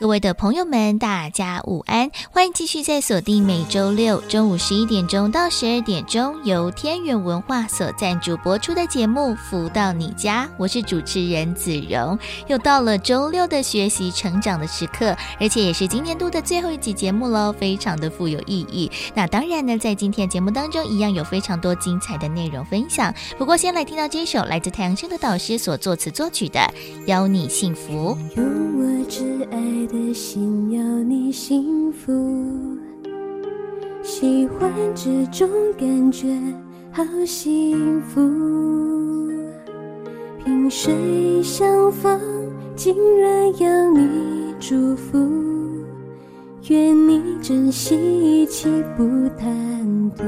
各位的朋友们，大家午安！欢迎继续在锁定每周六中午十一点钟到十二点钟，由天元文化所赞助播出的节目《福到你家》，我是主持人子荣。又到了周六的学习成长的时刻，而且也是今年度的最后一集节目喽，非常的富有意义。那当然呢，在今天节目当中，一样有非常多精彩的内容分享。不过，先来听到这首来自太阳升的导师所作词作曲的《邀你幸福》。用我挚爱的心要你幸福，喜欢这种感觉，好幸福。萍水相逢，竟然要你祝福，愿你珍惜一起不贪图。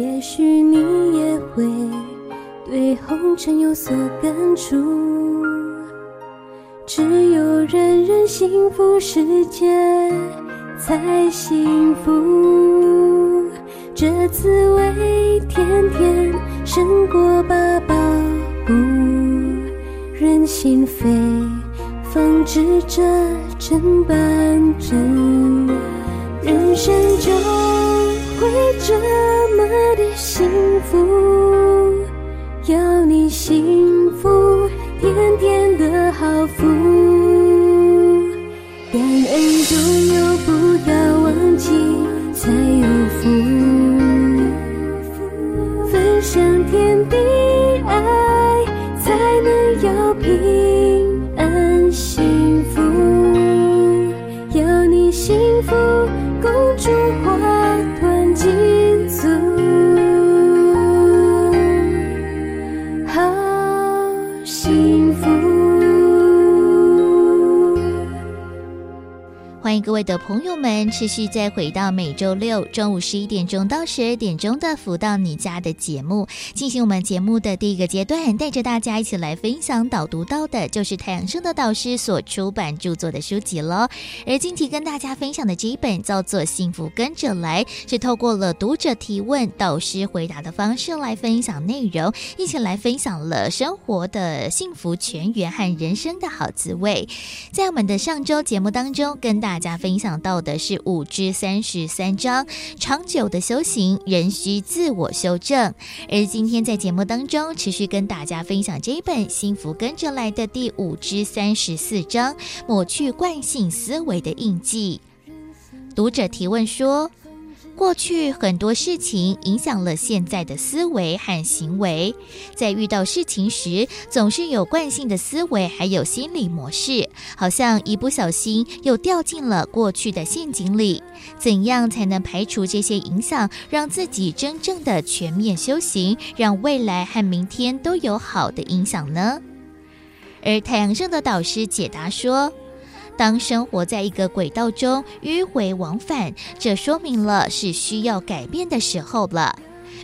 也许你也会对红尘有所感触。只有人人幸福，世界才幸福。这滋味甜甜胜过八宝补，人心扉方知这真半真。人生就会这么的幸福，要你幸福。甜甜的好福，感恩中有，不的朋友们持续再回到每周六中午十一点钟到十二点钟的福到你家的节目，进行我们节目的第一个阶段，带着大家一起来分享导读到的就是太阳升的导师所出版著作的书籍了。而今天跟大家分享的这一本叫做《幸福跟着来》，是透过了读者提问、导师回答的方式来分享内容，一起来分享了生活的幸福泉源和人生的好滋味。在我们的上周节目当中，跟大家分影响到的是五至三十三章，长久的修行，仍需自我修正。而今天在节目当中，持续跟大家分享这一本《幸福跟着来的》第五至三十四章，抹去惯性思维的印记。读者提问说，过去很多事情影响了现在的思维和行为，在遇到事情时，总是有惯性的思维，还有心理模式，好像一不小心又掉进了过去的陷阱里。怎样才能排除这些影响，让自己真正的全面修行，让未来和明天都有好的影响呢？而太阳盛德导师解答说。当生活在一个轨道中迂回往返，这说明了是需要改变的时候了。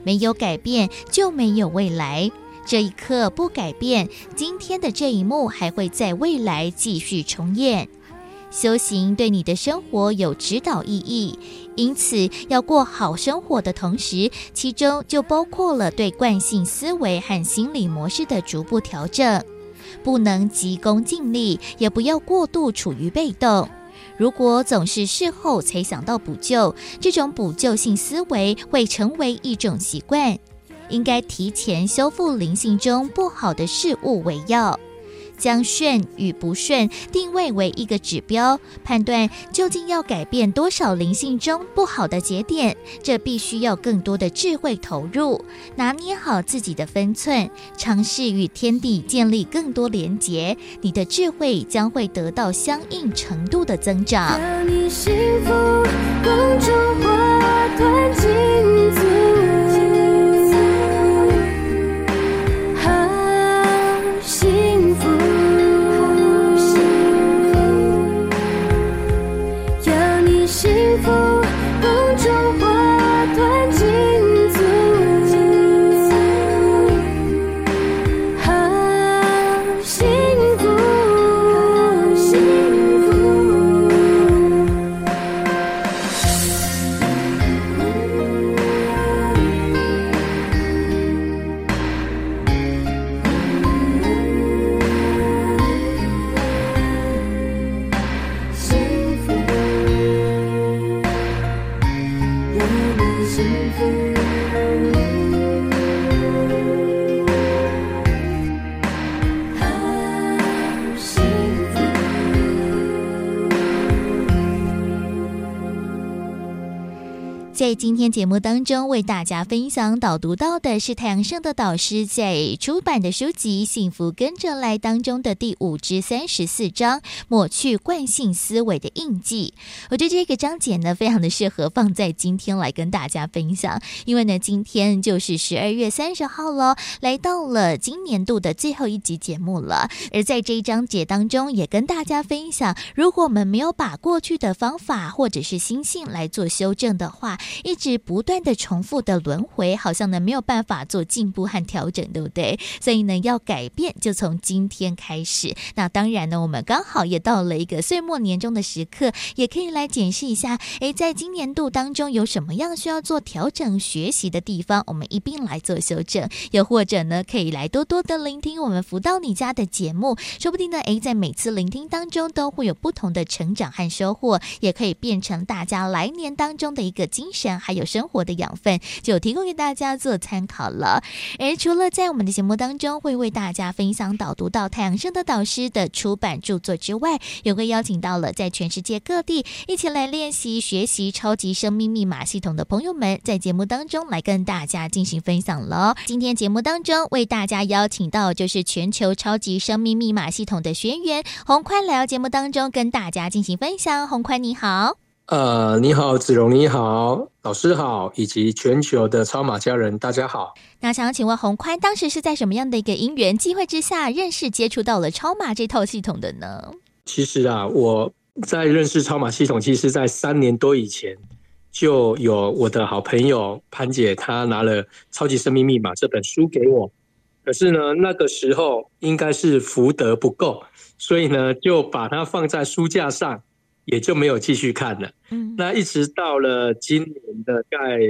没有改变就没有未来。这一刻不改变，今天的这一幕还会在未来继续重演。修行对你的生活有指导意义，因此要过好生活的同时，其中就包括了对惯性思维和心理模式的逐步调整。不能急功近利，也不要过度处于被动。如果总是事后才想到补救，这种补救性思维会成为一种习惯。应该提前修复灵性中不好的事物为要。将顺与不顺定位为一个指标，判断究竟要改变多少灵性中不好的节点，这必须要更多的智慧投入，拿捏好自己的分寸，尝试与天地建立更多连结，你的智慧将会得到相应程度的增长。幸在今天节目当中，为大家分享导读到的是太阳盛的导师在出版的书籍《幸福跟着来》当中的第五至三十四章“抹去惯性思维的印记”。我觉得这个章节呢，非常的适合放在今天来跟大家分享，因为呢，今天就是十二月三十号了，来到了今年度的最后一集节目了。而在这一章节当中，也跟大家分享，如果我们没有把过去的方法或者是心性来做修正的话，一直不断的重复的轮回，好像呢没有办法做进步和调整，对不对？所以呢，要改变就从今天开始。那当然呢，我们刚好也到了一个岁末年终的时刻，也可以来检视一下，诶，在今年度当中有什么样需要做调整、学习的地方，我们一并来做修正。又或者呢，可以来多多的聆听我们福到你家的节目，说不定呢，诶，在每次聆听当中都会有不同的成长和收获，也可以变成大家来年当中的一个精神。还有生活的养分，就提供给大家做参考了。而除了在我们的节目当中会为大家分享导读到太阳升的导师的出版著作之外，也会邀请到了在全世界各地一起来练习学习超级生命密码系统的朋友们，在节目当中来跟大家进行分享了。今天节目当中为大家邀请到就是全球超级生命密码系统的学员洪宽来到节目当中跟大家进行分享。洪宽你好。呃，你好，子荣，你好，老师好，以及全球的超马家人，大家好。那想要请问洪宽，当时是在什么样的一个因缘机会之下认识接触到了超马这套系统的呢？其实啊，我在认识超马系统，其实在三年多以前就有我的好朋友潘姐，她拿了《超级生命密码》这本书给我。可是呢，那个时候应该是福德不够，所以呢，就把它放在书架上。也就没有继续看了。嗯，那一直到了今年的在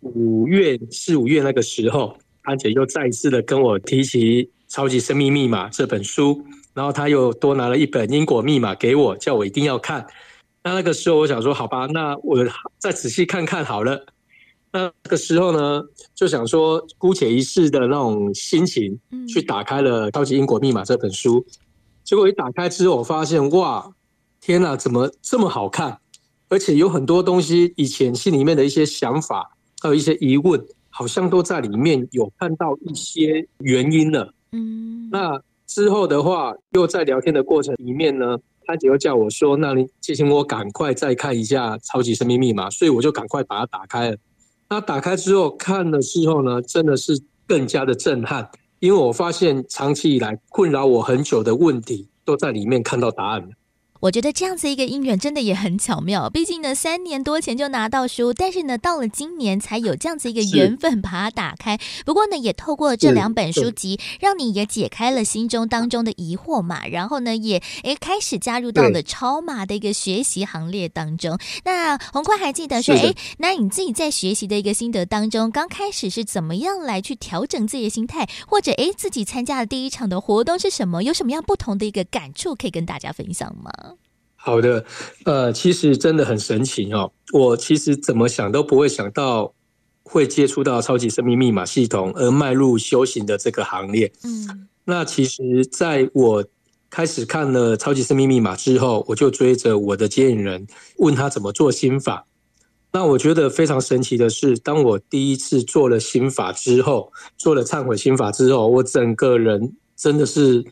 五月四五月那个时候，安姐又再一次的跟我提起《超级生命密码》这本书，然后她又多拿了一本《因果密码》给我，叫我一定要看。那那个时候我想说，好吧，那我再仔细看看好了。那个时候呢，就想说姑且一试的那种心情，去打开了《超级因果密码》这本书。结果一打开之后，我发现哇！天哪，怎么这么好看？而且有很多东西，以前心里面的一些想法，还有一些疑问，好像都在里面有看到一些原因了。嗯，那之后的话，又在聊天的过程里面呢，他就叫我说：“那你请我赶快再看一下《超级生命密码》。”所以我就赶快把它打开了。那打开之后看的时候呢，真的是更加的震撼，因为我发现长期以来困扰我很久的问题，都在里面看到答案了。我觉得这样子一个姻缘真的也很巧妙，毕竟呢三年多前就拿到书，但是呢到了今年才有这样子一个缘分把它打开。不过呢也透过这两本书籍，让你也解开了心中当中的疑惑嘛，然后呢也诶开始加入到了超马的一个学习行列当中。那洪坤还记得说，诶，那你自己在学习的一个心得当中，刚开始是怎么样来去调整自己的心态，或者诶自己参加的第一场的活动是什么？有什么样不同的一个感触可以跟大家分享吗？好的，呃，其实真的很神奇哦。我其实怎么想都不会想到会接触到超级生命密码系统，而迈入修行的这个行列。嗯，那其实在我开始看了超级生命密码之后，我就追着我的接引人问他怎么做心法。那我觉得非常神奇的是，当我第一次做了心法之后，做了忏悔心法之后，我整个人真的是。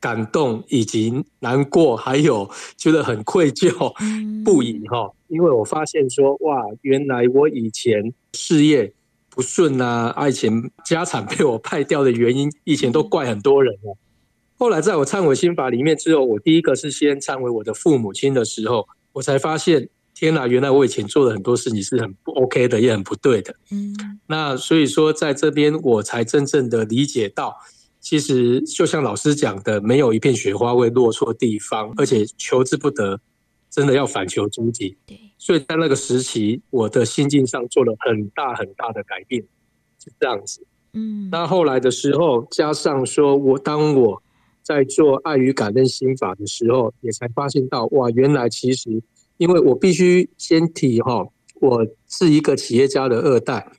感动以及难过，还有觉得很愧疚不已哈，因为我发现说哇，原来我以前事业不顺啊，爱情家产被我派掉的原因，以前都怪很多人哦。后来在我忏悔心法里面之后，我第一个是先忏悔我的父母亲的时候，我才发现天哪，原来我以前做的很多事情是很不 OK 的，也很不对的。嗯，那所以说在这边我才真正的理解到。其实就像老师讲的，没有一片雪花会落错地方，而且求之不得，真的要反求诸己。对，所以在那个时期，我的心境上做了很大很大的改变，是这样子。嗯，那后来的时候，加上说我当我在做爱与感恩心法的时候，也才发现到哇，原来其实因为我必须先提哈，我是一个企业家的二代。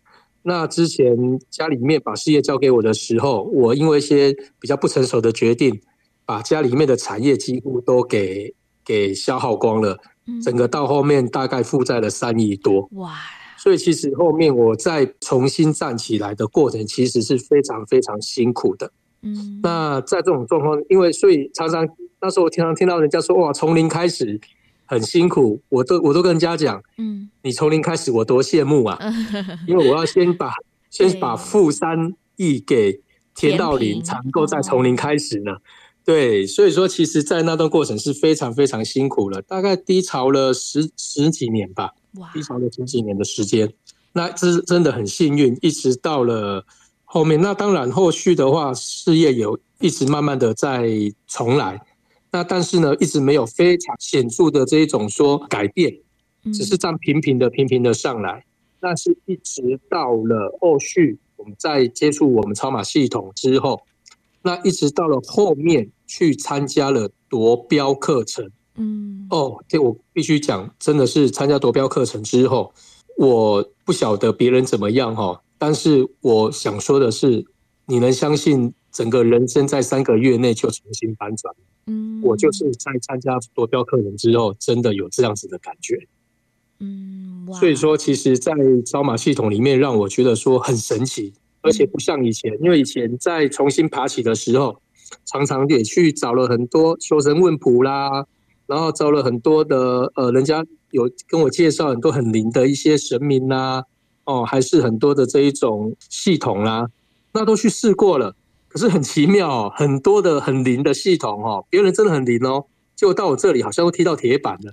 那之前家里面把事业交给我的时候，我因为一些比较不成熟的决定，把家里面的产业几乎都给给消耗光了，整个到后面大概负债了三亿多。哇！所以其实后面我再重新站起来的过程，其实是非常非常辛苦的。嗯，那在这种状况，因为所以常常那时候我常常听到人家说，哇，从零开始。很辛苦，我都我都跟人家讲，嗯，你从零开始，我多羡慕啊！因为我要先把先把负三亿给填到零，才能够再从零开始呢。对，所以说，其实，在那段过程是非常非常辛苦了，大概低潮了十十几年吧，低潮了十几年的时间。那这是真的很幸运，一直到了后面。那当然，后续的话，事业有一直慢慢的在重来。那但是呢，一直没有非常显著的这一种说改变，只是这样平平的、平平的上来。那是一直到了后续，我们在接触我们超马系统之后，那一直到了后面去参加了夺标课程。嗯，哦，这我必须讲，真的是参加夺标课程之后，我不晓得别人怎么样哈，但是我想说的是，你能相信整个人生在三个月内就重新翻转？嗯，我就是在参加夺标课程之后，真的有这样子的感觉。嗯，所以说，其实，在招马系统里面，让我觉得说很神奇，而且不像以前，因为以前在重新爬起的时候，常常也去找了很多求神问卜啦，然后找了很多的呃，人家有跟我介绍很多很灵的一些神明啦，哦，还是很多的这一种系统啦，那都去试过了。可是很奇妙哦，很多的很灵的系统哦，别人真的很灵哦，结果到我这里好像都踢到铁板了。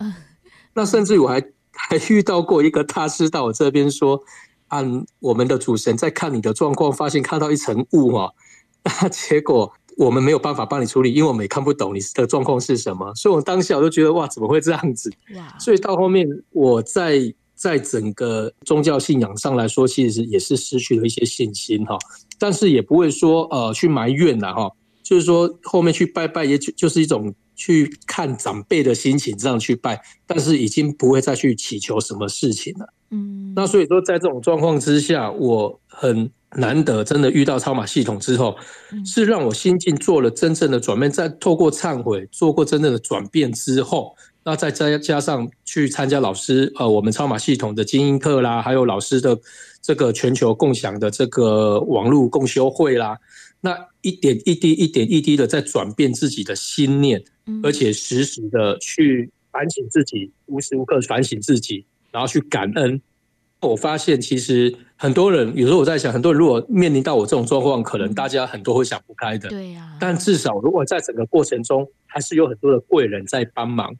那甚至于我还 还遇到过一个大师到我这边说，按我们的主神在看你的状况，发现看到一层雾哦，那 结果我们没有办法帮你处理，因为我们也看不懂你的状况是什么。所以我当下我就觉得哇，怎么会这样子？所以到后面我在在整个宗教信仰上来说，其实也是失去了一些信心哈。但是也不会说呃去埋怨了哈，就是说后面去拜拜，也就就是一种去看长辈的心情这样去拜，但是已经不会再去祈求什么事情了。嗯，那所以说在这种状况之下，我很难得真的遇到超马系统之后，是让我心境做了真正的转变，在透过忏悔做过真正的转变之后。那再加加上去参加老师呃，我们超马系统的精英课啦，还有老师的这个全球共享的这个网络共修会啦，那一点一滴一点一滴的在转变自己的心念，而且时时的去反省自己，无时无刻反省自己，然后去感恩。我发现其实很多人有时候我在想，很多人如果面临到我这种状况，可能大家很多会想不开的。对呀。但至少如果在整个过程中，还是有很多的贵人在帮忙。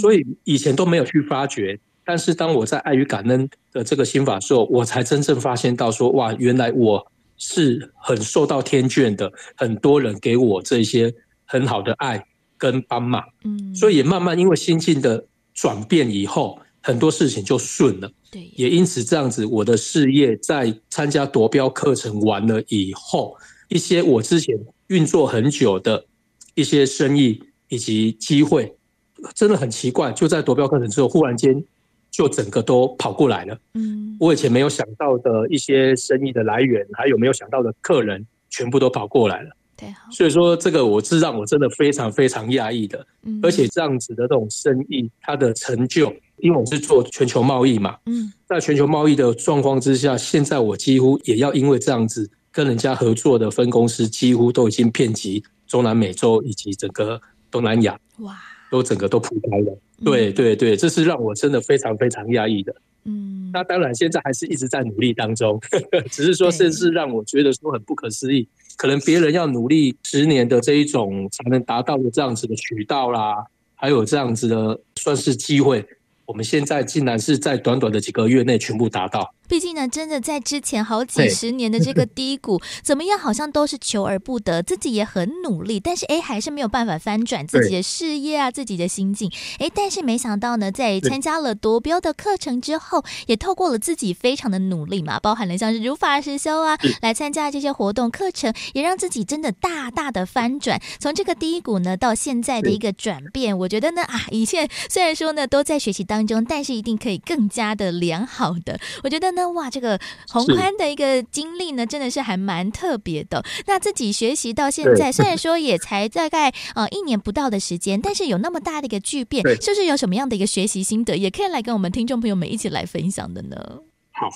所以以前都没有去发觉，但是当我在爱与感恩的这个心法的时候，我才真正发现到说，哇，原来我是很受到天眷的，很多人给我这些很好的爱跟帮忙，嗯，所以也慢慢因为心境的转变以后，很多事情就顺了，对，也因此这样子，我的事业在参加夺标课程完了以后，一些我之前运作很久的一些生意以及机会。真的很奇怪，就在夺标课程之后，忽然间就整个都跑过来了。嗯，我以前没有想到的一些生意的来源，还有没有想到的客人，全部都跑过来了。对，所以说这个我是让我真的非常非常讶异的。嗯，而且这样子的这种生意，它的成就，因为我是做全球贸易嘛。嗯，在全球贸易的状况之下，现在我几乎也要因为这样子跟人家合作的分公司，几乎都已经遍及中南美洲以及整个东南亚。哇！都整个都铺开了，对对对，这是让我真的非常非常讶异的。嗯，那当然现在还是一直在努力当中，只是说，甚至让我觉得说很不可思议，可能别人要努力十年的这一种才能达到的这样子的渠道啦，还有这样子的算是机会，我们现在竟然是在短短的几个月内全部达到。毕竟呢，真的在之前好几十年的这个 低谷，怎么样好像都是求而不得，自己也很努力，但是哎，还是没有办法翻转自己的事业啊，自己的心境。哎，但是没想到呢，在参加了夺标的课程之后，也透过了自己非常的努力嘛，包含了像是如法实修啊，来参加这些活动课程，也让自己真的大大的翻转，从这个低谷呢到现在的一个转变，我觉得呢啊，一切虽然说呢都在学习当中，但是一定可以更加的良好的，我觉得。那哇，这个宏宽的一个经历呢，真的是还蛮特别的。那自己学习到现在，虽然说也才大概呃一年不到的时间，但是有那么大的一个巨变，是不是有什么样的一个学习心得，也可以来跟我们听众朋友们一起来分享的呢？好，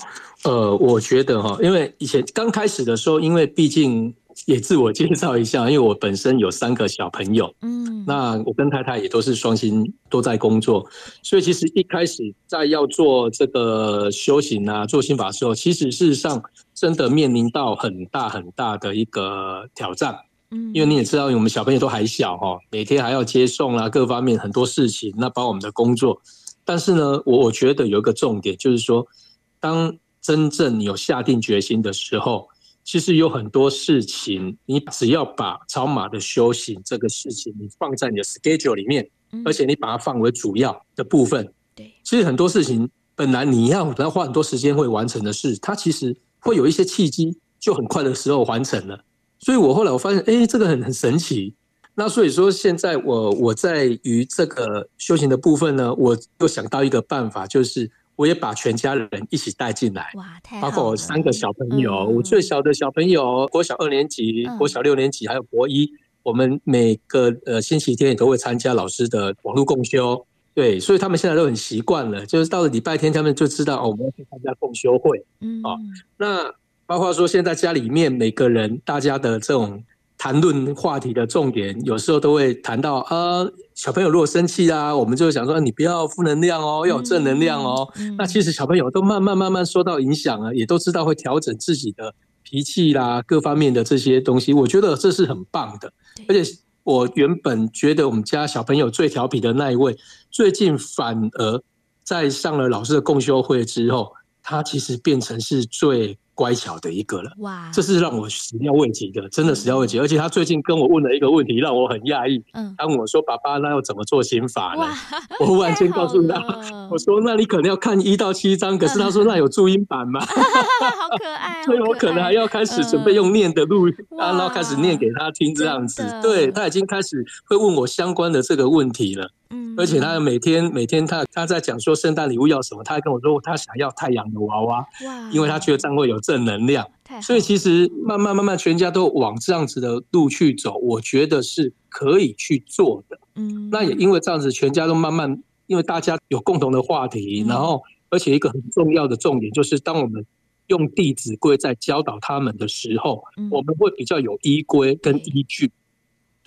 呃，我觉得哈，因为以前刚开始的时候，因为毕竟。也自我介绍一下，因为我本身有三个小朋友，嗯，那我跟太太也都是双薪都在工作，所以其实一开始在要做这个修行啊，做心法的时候，其实事实上真的面临到很大很大的一个挑战，嗯，因为你也知道，我们小朋友都还小哈，每天还要接送啊，各方面很多事情，那包括我们的工作，但是呢，我我觉得有一个重点就是说，当真正有下定决心的时候。其实有很多事情，你只要把超马的修行这个事情，你放在你的 schedule 里面，而且你把它放为主要的部分。对，其实很多事情本来你要要花很多时间会完成的事，它其实会有一些契机，就很快的时候完成了。所以我后来我发现，哎，这个很很神奇。那所以说，现在我我在于这个修行的部分呢，我又想到一个办法，就是。我也把全家人一起带进来，哇，太，包括我三个小朋友，嗯、我最小的小朋友国小二年级，嗯、国小六年级，还有国一。我们每个呃星期天也都会参加老师的网络共修，对，所以他们现在都很习惯了。就是到了礼拜天，他们就知道哦，我们要去参加共修会，嗯，哦，那包括说现在家里面每个人大家的这种。谈论话题的重点，有时候都会谈到啊，小朋友如果生气啊，我们就想说你不要负能量哦，要有正能量哦。嗯嗯、那其实小朋友都慢慢慢慢受到影响啊，也都知道会调整自己的脾气啦，各方面的这些东西，我觉得这是很棒的。而且我原本觉得我们家小朋友最调皮的那一位，最近反而在上了老师的共修会之后，他其实变成是最。乖巧的一个了，哇！这是让我始料未及的，真的始料未及。而且他最近跟我问了一个问题，让我很讶异。嗯，他问我说：“爸爸，那要怎么做心法呢？”我忽然间告诉他：“我说，那你可能要看一到七章。”可是他说：“那有注音版吗？”好可爱，所以我可能还要开始准备用念的录音，然后开始念给他听这样子。对，他已经开始会问我相关的这个问题了。嗯，而且他每天每天他他在讲说圣诞礼物要什么，他还跟我说他想要太阳的娃娃，哇，因为他觉得这样会有正能量。所以其实慢慢慢慢全家都往这样子的路去走，我觉得是可以去做的。嗯，那也因为这样子，全家都慢慢因为大家有共同的话题，然后而且一个很重要的重点就是，当我们用《弟子规》在教导他们的时候，我们会比较有依规跟依据。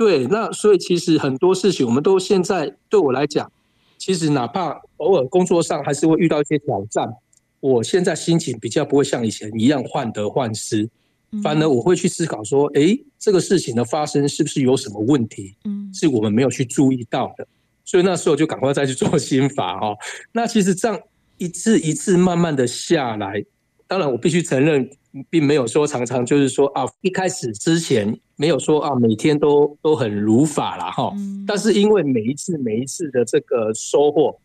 对，那所以其实很多事情，我们都现在对我来讲，其实哪怕偶尔工作上还是会遇到一些挑战，我现在心情比较不会像以前一样患得患失，反而我会去思考说，哎，这个事情的发生是不是有什么问题？嗯，是我们没有去注意到的，所以那时候就赶快再去做心法哦。那其实这样一次一次慢慢的下来，当然我必须承认。并没有说常常就是说啊，一开始之前没有说啊，每天都都很如法了哈。但是因为每一次每一次的这个收获，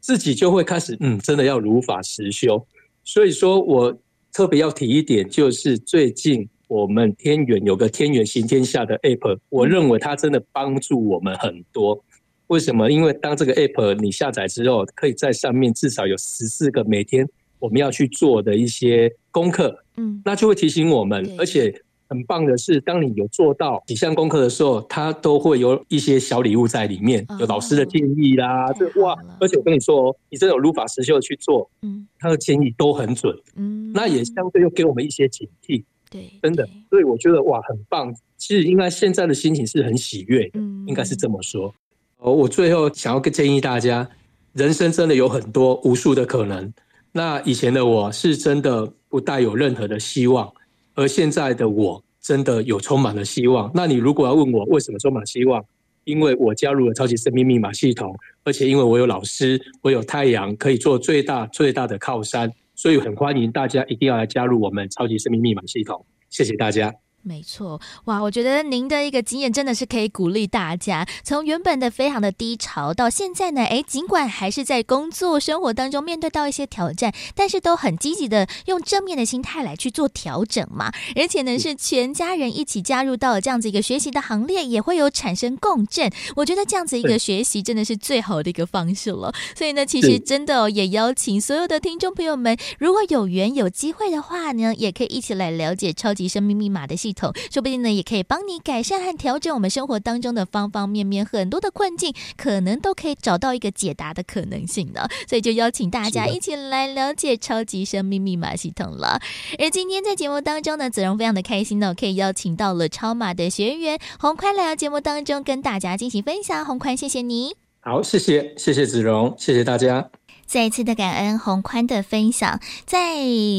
自己就会开始嗯，真的要如法实修。所以说我特别要提一点，就是最近我们天元有个天元行天下的 app，我认为它真的帮助我们很多。为什么？因为当这个 app 你下载之后，可以在上面至少有十四个每天。我们要去做的一些功课，嗯，那就会提醒我们，而且很棒的是，当你有做到几项功课的时候，它都会有一些小礼物在里面，有老师的建议啦，这哇，而且我跟你说哦，你真的有如法实修去做，嗯，他的建议都很准，嗯，那也相对又给我们一些警惕，对，真的，所以我觉得哇，很棒。其实应该现在的心情是很喜悦的，应该是这么说。哦，我最后想要建议大家，人生真的有很多无数的可能。那以前的我是真的不带有任何的希望，而现在的我真的有充满了希望。那你如果要问我为什么充满希望，因为我加入了超级生命密码系统，而且因为我有老师，我有太阳可以做最大最大的靠山，所以很欢迎大家一定要来加入我们超级生命密码系统。谢谢大家。没错，哇！我觉得您的一个经验真的是可以鼓励大家，从原本的非常的低潮，到现在呢，哎，尽管还是在工作生活当中面对到一些挑战，但是都很积极的用正面的心态来去做调整嘛。而且呢，是全家人一起加入到了这样子一个学习的行列，也会有产生共振。我觉得这样子一个学习真的是最好的一个方式了。所以呢，其实真的哦，也邀请所有的听众朋友们，如果有缘有机会的话呢，也可以一起来了解超级生命密码的系统。说不定呢，也可以帮你改善和调整我们生活当中的方方面面，很多的困境，可能都可以找到一个解答的可能性呢。所以就邀请大家一起来了解超级生命密码系统了。而今天在节目当中呢，子荣非常的开心呢，可以邀请到了超马的学员洪宽来到节目当中跟大家进行分享。洪宽，谢谢你。好，谢谢，谢谢子荣，谢谢大家。再一次的感恩洪宽的分享，在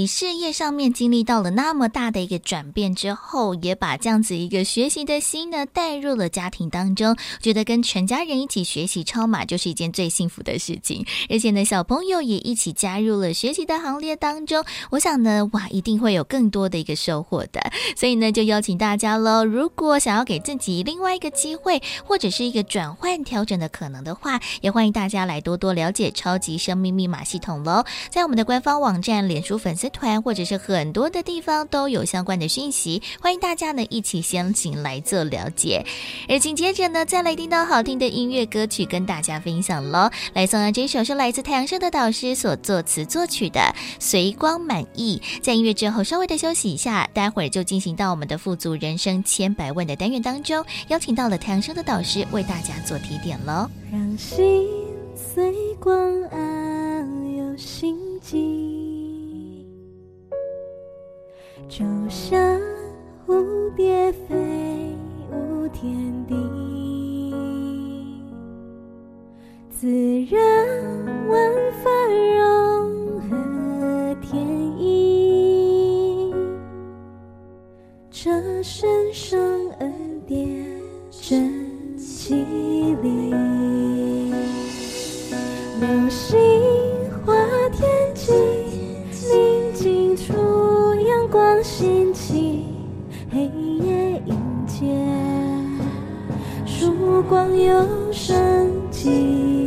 事业上面经历到了那么大的一个转变之后，也把这样子一个学习的心呢带入了家庭当中，觉得跟全家人一起学习超马就是一件最幸福的事情。而且呢，小朋友也一起加入了学习的行列当中，我想呢，哇，一定会有更多的一个收获的。所以呢，就邀请大家喽，如果想要给自己另外一个机会，或者是一个转换调整的可能的话，也欢迎大家来多多了解超级生命密码系统喽，在我们的官方网站、脸书粉丝团，或者是很多的地方都有相关的讯息，欢迎大家呢一起先行来做了解。而紧接着呢，再来听到好听的音乐歌曲跟大家分享喽。来送上这首是来自太阳盛德导师所作词作曲的《随光满溢》。在音乐之后稍微的休息一下，待会儿就进行到我们的富足人生千百万的单元当中，邀请到了太阳盛德导师为大家做提点喽。随光暗有心机，就像蝴蝶飞舞天地，自然万法融合天意，这神圣恩典真綺丽。流星划天际，宁静处阳光兴起，黑夜迎接，曙光又升起。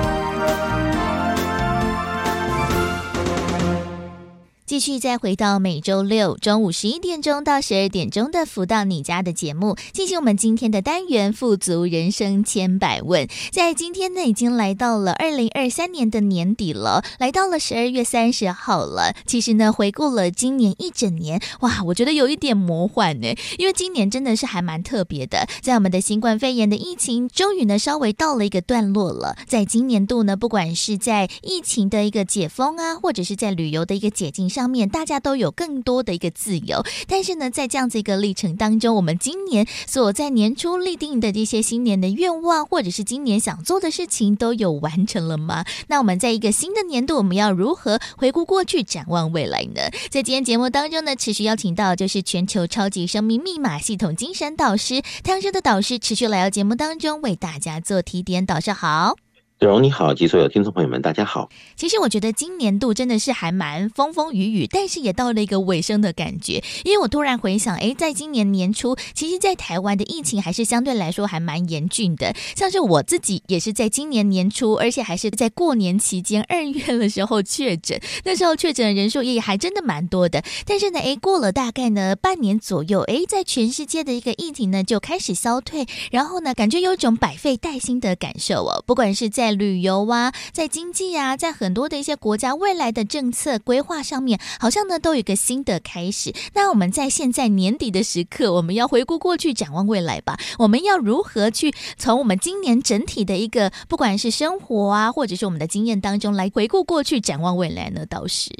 继续再回到每周六中午十一点钟到十二点钟的“福到你家”的节目，进行我们今天的单元“富足人生千百问”。在今天呢，已经来到了二零二三年的年底了，来到了十二月三十号了。其实呢，回顾了今年一整年，哇，我觉得有一点魔幻呢，因为今年真的是还蛮特别的。在我们的新冠肺炎的疫情终于呢稍微到了一个段落了，在今年度呢，不管是在疫情的一个解封啊，或者是在旅游的一个解禁上。方面大家都有更多的一个自由，但是呢，在这样子一个历程当中，我们今年所在年初立定的这些新年的愿望，或者是今年想做的事情，都有完成了吗？那我们在一个新的年度，我们要如何回顾过去，展望未来呢？在今天节目当中呢，持续邀请到就是全球超级生命密码系统精神导师太阳盛德导师，持续来到节目当中为大家做提点。导师好。子荣你好，及所有听众朋友们，大家好。其实我觉得今年度真的是还蛮风风雨雨，但是也到了一个尾声的感觉。因为我突然回想，哎，在今年年初，其实，在台湾的疫情还是相对来说还蛮严峻的。像是我自己也是在今年年初，而且还是在过年期间二月的时候确诊，那时候确诊的人数也还真的蛮多的。但是呢，哎，过了大概呢半年左右，哎，在全世界的一个疫情呢就开始消退，然后呢，感觉有一种百废待兴的感受哦。不管是在旅游啊，在经济啊，在很多的一些国家未来的政策规划上面，好像呢都有一个新的开始。那我们在现在年底的时刻，我们要回顾过去，展望未来吧。我们要如何去从我们今年整体的一个，不管是生活啊，或者是我们的经验当中来回顾过去，展望未来呢？倒是，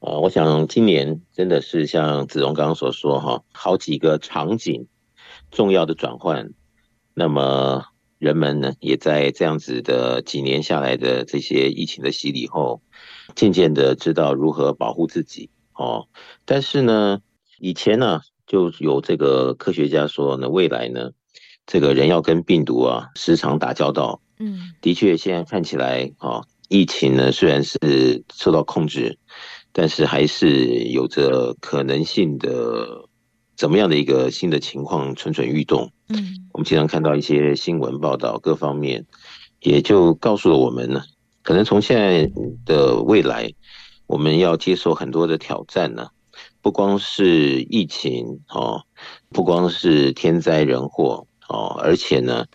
呃，我想今年真的是像子荣刚刚所说哈，好几个场景重要的转换，那么。人们呢，也在这样子的几年下来的这些疫情的洗礼后，渐渐的知道如何保护自己哦。但是呢，以前呢，就有这个科学家说呢，未来呢，这个人要跟病毒啊时常打交道。嗯，的确，现在看起来啊，疫情呢虽然是受到控制，但是还是有着可能性的。怎么样的一个新的情况蠢蠢欲动？嗯，我们经常看到一些新闻报道，各方面也就告诉了我们呢，可能从现在的未来，我们要接受很多的挑战呢，不光是疫情哦，不光是天灾人祸哦，而且呢，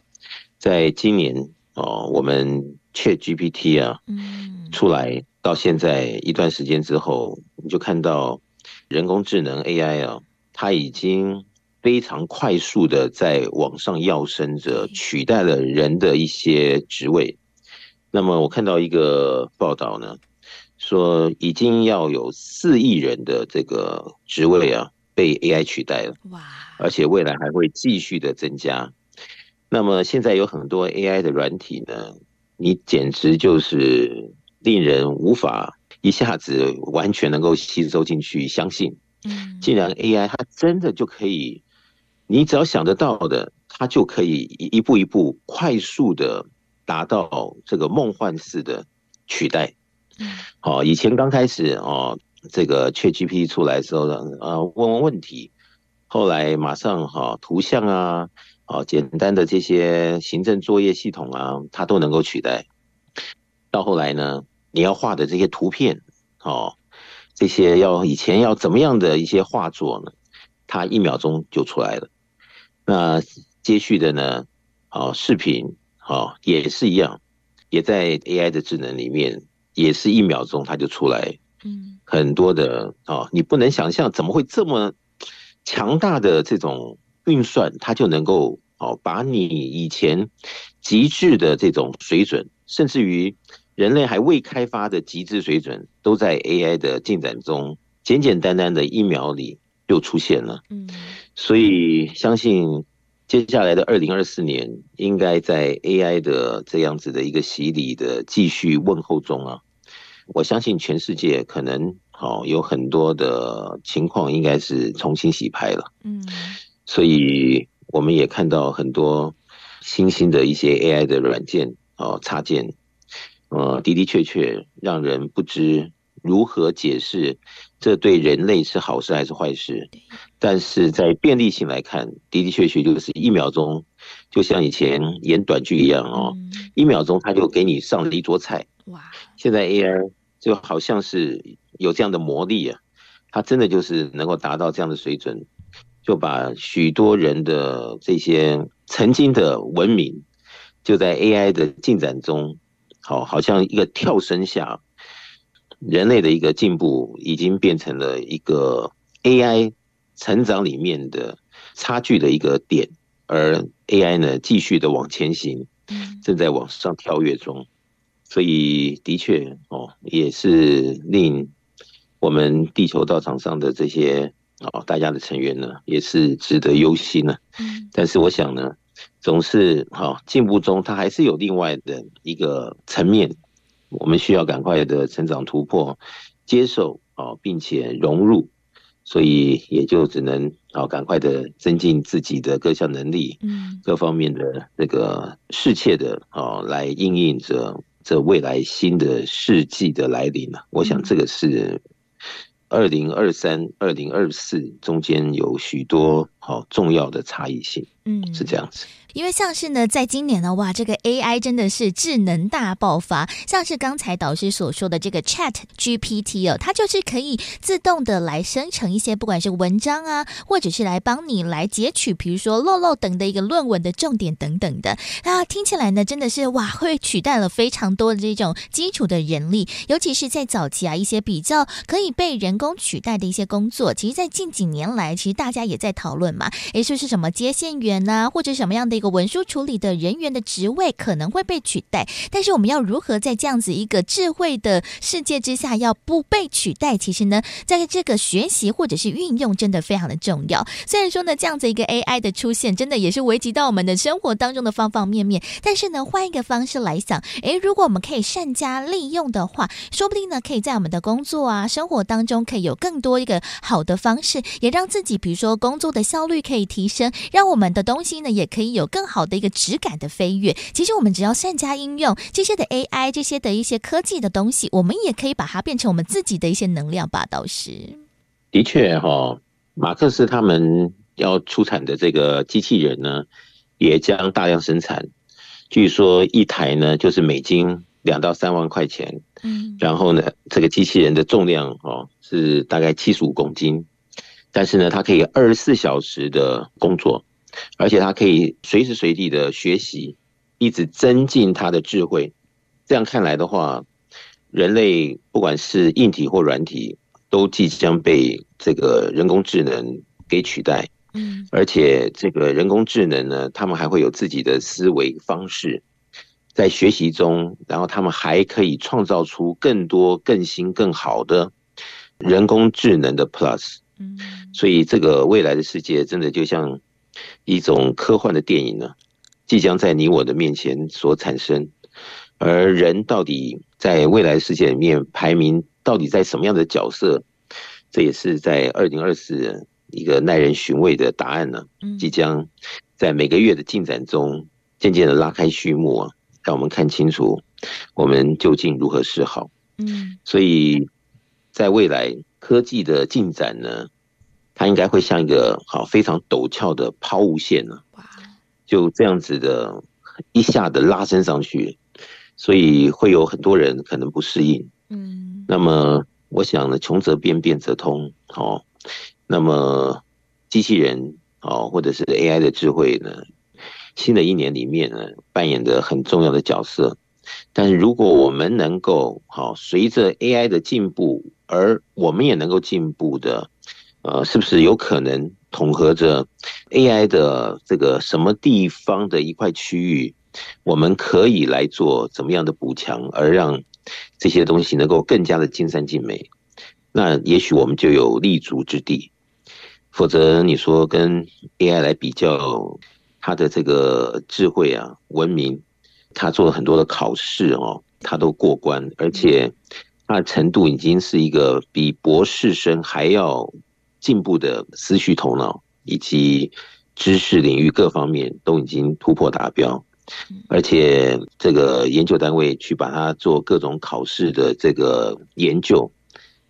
在今年哦，我们 ChatGPT 啊，嗯，出来到现在一段时间之后，你就看到人工智能 AI 啊。它已经非常快速的在往上跃升着，取代了人的一些职位。那么我看到一个报道呢，说已经要有四亿人的这个职位啊被 AI 取代了。哇！而且未来还会继续的增加。那么现在有很多 AI 的软体呢，你简直就是令人无法一下子完全能够吸收进去，相信。嗯，既然 AI 它真的就可以，你只要想得到的，它就可以一步一步快速的达到这个梦幻式的取代。嗯，好，以前刚开始哦，这个 ChatGPT 出来的时候呢，呃，问问问题，后来马上哈图像啊，哦，简单的这些行政作业系统啊，它都能够取代。到后来呢，你要画的这些图片，哦。这些要以前要怎么样的一些画作呢？它一秒钟就出来了。那接续的呢？啊，视频啊也是一样，也在 AI 的智能里面，也是一秒钟它就出来。嗯，很多的啊，你不能想象怎么会这么强大的这种运算，它就能够哦把你以前极致的这种水准，甚至于。人类还未开发的极致水准，都在 AI 的进展中，简简单单的一秒里就出现了。嗯，所以相信接下来的二零二四年，应该在 AI 的这样子的一个洗礼的继续问候中啊，我相信全世界可能好有很多的情况，应该是重新洗牌了。嗯，所以我们也看到很多新兴的一些 AI 的软件哦插件。呃，的的确确让人不知如何解释，这对人类是好事还是坏事？但是在便利性来看，的的确确就是一秒钟，就像以前演短剧一样哦，一秒钟他就给你上了一桌菜。哇！现在 AI 就好像是有这样的魔力啊，它真的就是能够达到这样的水准，就把许多人的这些曾经的文明，就在 AI 的进展中。好，好像一个跳升下，人类的一个进步已经变成了一个 AI 成长里面的差距的一个点，而 AI 呢继续的往前行，正在往上跳跃中，所以的确哦，也是令我们地球道场上的这些哦大家的成员呢，也是值得忧心呢。但是我想呢。总是哈进步中，它还是有另外的一个层面，我们需要赶快的成长突破，接受啊，并且融入，所以也就只能啊赶快的增进自己的各项能力，嗯，各方面的那个适切的啊来应应着这未来新的世纪的来临了。我想这个是二零二三、二零二四中间有许多好重要的差异性，嗯，是这样子。因为像是呢，在今年呢，哇，这个 AI 真的是智能大爆发。像是刚才导师所说的这个 Chat GPT 哦，它就是可以自动的来生成一些，不管是文章啊，或者是来帮你来截取，比如说漏漏等的一个论文的重点等等的。啊，听起来呢，真的是哇，会取代了非常多的这种基础的人力，尤其是在早期啊，一些比较可以被人工取代的一些工作。其实，在近几年来，其实大家也在讨论嘛，诶，说是什么接线员啊，或者什么样的一个。文书处理的人员的职位可能会被取代，但是我们要如何在这样子一个智慧的世界之下要不被取代？其实呢，在这个学习或者是运用真的非常的重要。虽然说呢，这样子一个 AI 的出现，真的也是危及到我们的生活当中的方方面面。但是呢，换一个方式来想，诶，如果我们可以善加利用的话，说不定呢，可以在我们的工作啊、生活当中，可以有更多一个好的方式，也让自己，比如说工作的效率可以提升，让我们的东西呢，也可以有更。更好的一个质感的飞跃，其实我们只要善加应用这些的 AI，这些的一些科技的东西，我们也可以把它变成我们自己的一些能量吧。倒是的确哈、哦，马克思他们要出产的这个机器人呢，也将大量生产，据说一台呢就是美金两到三万块钱，嗯，然后呢，这个机器人的重量哦是大概七十五公斤，但是呢，他可以二十四小时的工作。而且他可以随时随地的学习，一直增进他的智慧。这样看来的话，人类不管是硬体或软体，都即将被这个人工智能给取代。嗯，而且这个人工智能呢，他们还会有自己的思维方式，在学习中，然后他们还可以创造出更多、更新、更好的人工智能的 Plus。嗯，所以这个未来的世界真的就像。一种科幻的电影呢，即将在你我的面前所产生，而人到底在未来世界里面排名到底在什么样的角色，这也是在二零二四一个耐人寻味的答案呢。即将在每个月的进展中渐渐的拉开序幕啊，让我们看清楚我们究竟如何是好。嗯，所以在未来科技的进展呢，它应该会像一个好非常陡峭的抛物线呢，就这样子的一下子拉升上去，所以会有很多人可能不适应。嗯，那么我想呢，穷则变，变则通。好，那么机器人哦，或者是 AI 的智慧呢，新的一年里面呢，扮演着很重要的角色。但是如果我们能够好随着 AI 的进步，而我们也能够进步的。呃，是不是有可能统合着 AI 的这个什么地方的一块区域，我们可以来做怎么样的补强，而让这些东西能够更加的尽善尽美？那也许我们就有立足之地。否则你说跟 AI 来比较，它的这个智慧啊、文明，它做了很多的考试哦，它都过关，而且它的程度已经是一个比博士生还要。进步的思绪头脑以及知识领域各方面都已经突破达标，而且这个研究单位去把它做各种考试的这个研究，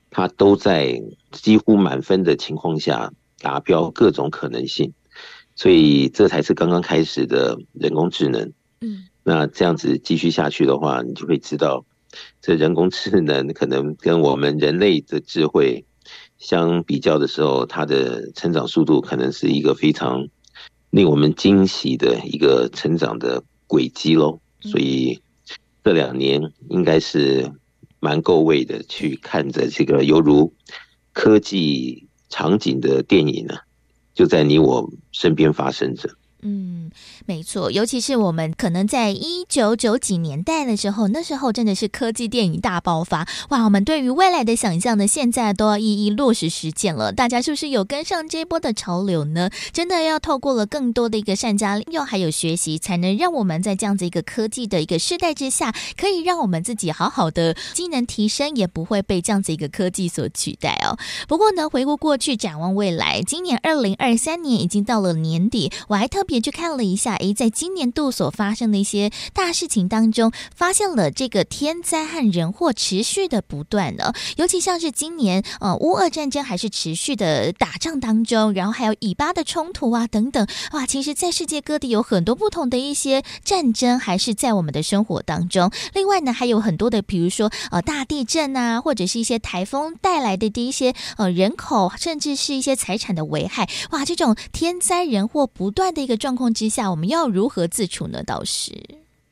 它都在几乎满分的情况下达标各种可能性，所以这才是刚刚开始的人工智能。嗯，那这样子继续下去的话，你就会知道，这人工智能可能跟我们人类的智慧。相比较的时候，它的成长速度可能是一个非常令我们惊喜的一个成长的轨迹喽。所以这两年应该是蛮够味的，去看着这个犹如科技场景的电影呢，就在你我身边发生着。嗯，没错，尤其是我们可能在一九九几年代的时候，那时候真的是科技电影大爆发，哇！我们对于未来的想象呢，现在都要一一落实实践了。大家是不是有跟上这波的潮流呢？真的要透过了更多的一个善加利用，还有学习，才能让我们在这样子一个科技的一个时代之下，可以让我们自己好好的机能提升，也不会被这样子一个科技所取代哦。不过呢，回顾过去，展望未来，今年二零二三年已经到了年底，我还特别。别去看了一下，诶，在今年度所发生的一些大事情当中，发现了这个天灾和人祸持续的不断呢。尤其像是今年，呃，乌俄战争还是持续的打仗当中，然后还有以巴的冲突啊等等，哇，其实，在世界各地有很多不同的一些战争，还是在我们的生活当中。另外呢，还有很多的，比如说呃大地震啊，或者是一些台风带来的的一些呃人口，甚至是一些财产的危害，哇，这种天灾人祸不断的一个状况之下，我们要如何自处呢？倒是，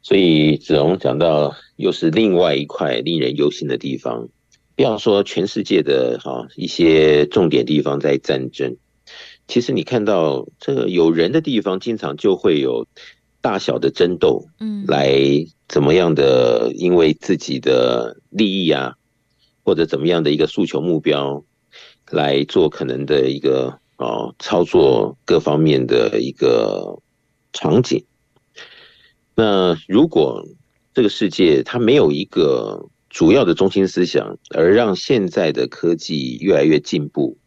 所以子荣讲到，又是另外一块令人忧心的地方。不要说全世界的哈一些重点地方在战争，其实你看到这个有人的地方，经常就会有大小的争斗，嗯，来怎么样的，因为自己的利益啊，或者怎么样的一个诉求目标，来做可能的一个哦操作各方面的一个场景。那如果这个世界它没有一个主要的中心思想，而让现在的科技越来越进步，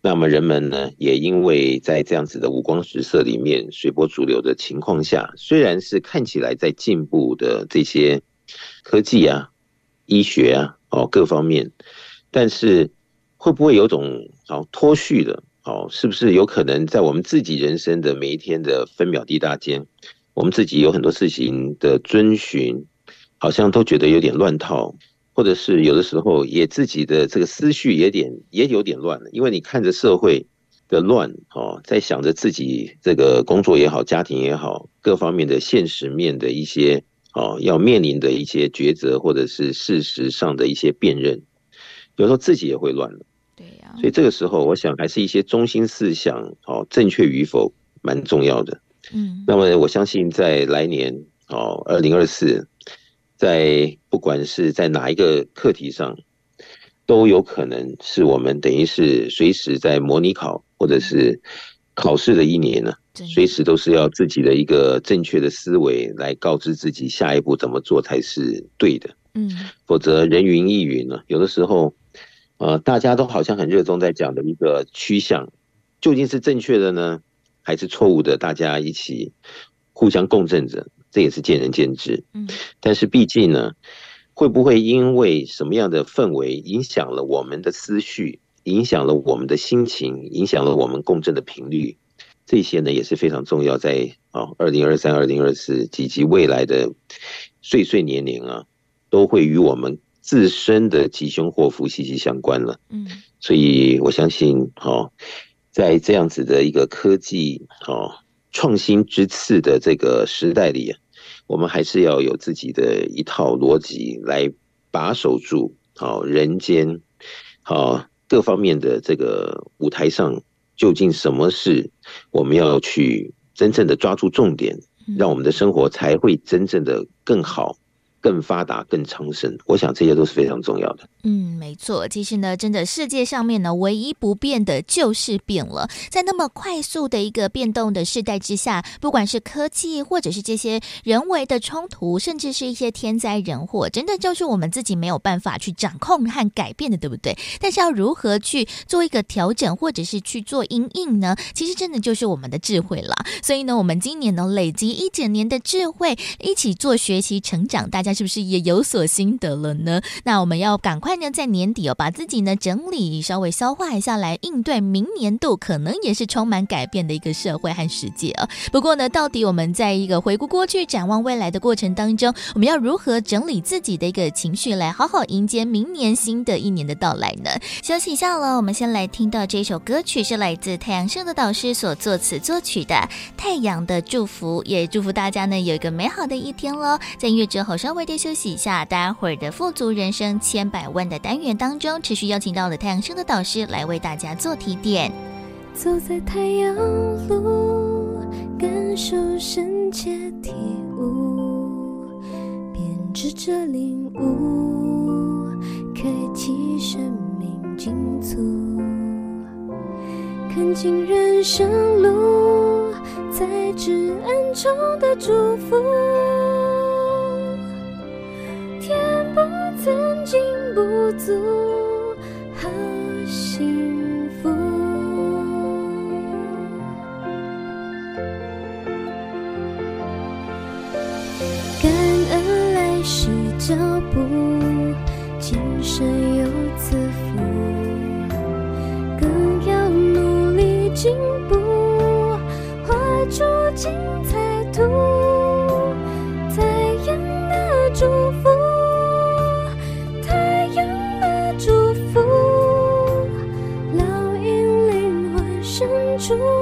那么人们呢，也因为在这样子的五光十色里面随波逐流的情况下，虽然是看起来在进步的这些科技啊、医学啊、哦各方面，但是会不会有种哦脱序的哦？是不是有可能在我们自己人生的每一天的分秒滴答间，我们自己有很多事情的遵循？好像都觉得有点乱套，或者是有的时候也自己的这个思绪也点也有点乱了，因为你看着社会的乱哦，在想着自己这个工作也好，家庭也好，各方面的现实面的一些哦要面临的一些抉择，或者是事实上的一些辨认，有时候自己也会乱了。所以这个时候，我想还是一些中心思想哦正确与否蛮重要的。嗯，那么我相信在来年哦二零二四。在不管是在哪一个课题上，都有可能是我们等于是随时在模拟考或者是考试的一年呢，随时都是要自己的一个正确的思维来告知自己下一步怎么做才是对的。嗯，否则人云亦云呢，有的时候，呃，大家都好像很热衷在讲的一个趋向，究竟是正确的呢，还是错误的？大家一起互相共振着。这也是见仁见智，嗯，但是毕竟呢，会不会因为什么样的氛围影响了我们的思绪，影响了我们的心情，影响了我们共振的频率，这些呢也是非常重要，在啊，二零二三、二零二四及其未来的岁岁年年啊，都会与我们自身的吉凶祸福息息相关了。嗯，所以我相信，哦，在这样子的一个科技，哦。创新之次的这个时代里，我们还是要有自己的一套逻辑来把守住好人间，好各方面的这个舞台上，究竟什么是我们要去真正的抓住重点，让我们的生活才会真正的更好。更发达、更昌盛，我想这些都是非常重要的。嗯，没错。其实呢，真的世界上面呢，唯一不变的就是变了。在那么快速的一个变动的时代之下，不管是科技，或者是这些人为的冲突，甚至是一些天灾人祸，真的就是我们自己没有办法去掌控和改变的，对不对？但是要如何去做一个调整，或者是去做因应呢？其实真的就是我们的智慧了。所以呢，我们今年呢，累积一整年的智慧，一起做学习成长，大家。是不是也有所心得了呢？那我们要赶快呢，在年底哦，把自己呢整理，稍微消化一下，来应对明年度可能也是充满改变的一个社会和世界啊。不过呢，到底我们在一个回顾过去、展望未来的过程当中，我们要如何整理自己的一个情绪，来好好迎接明年新的一年的到来呢？休息一下了，我们先来听到这首歌曲，是来自太阳盛的导师所作词作曲的《太阳的祝福》，也祝福大家呢有一个美好的一天喽。在音乐之后，稍微。休息一下，待会儿的富足人生千百万的单元当中，持续邀请到了太阳盛德导师来为大家做提点。走在太阳路，感受深切体悟，编织着领悟，开启生命进足，看尽人生路，在至暗中的祝福。填补曾经不足和幸福，感恩来时脚步，今生有此福，更要努力进步，画出精彩图。太阳的祝福。深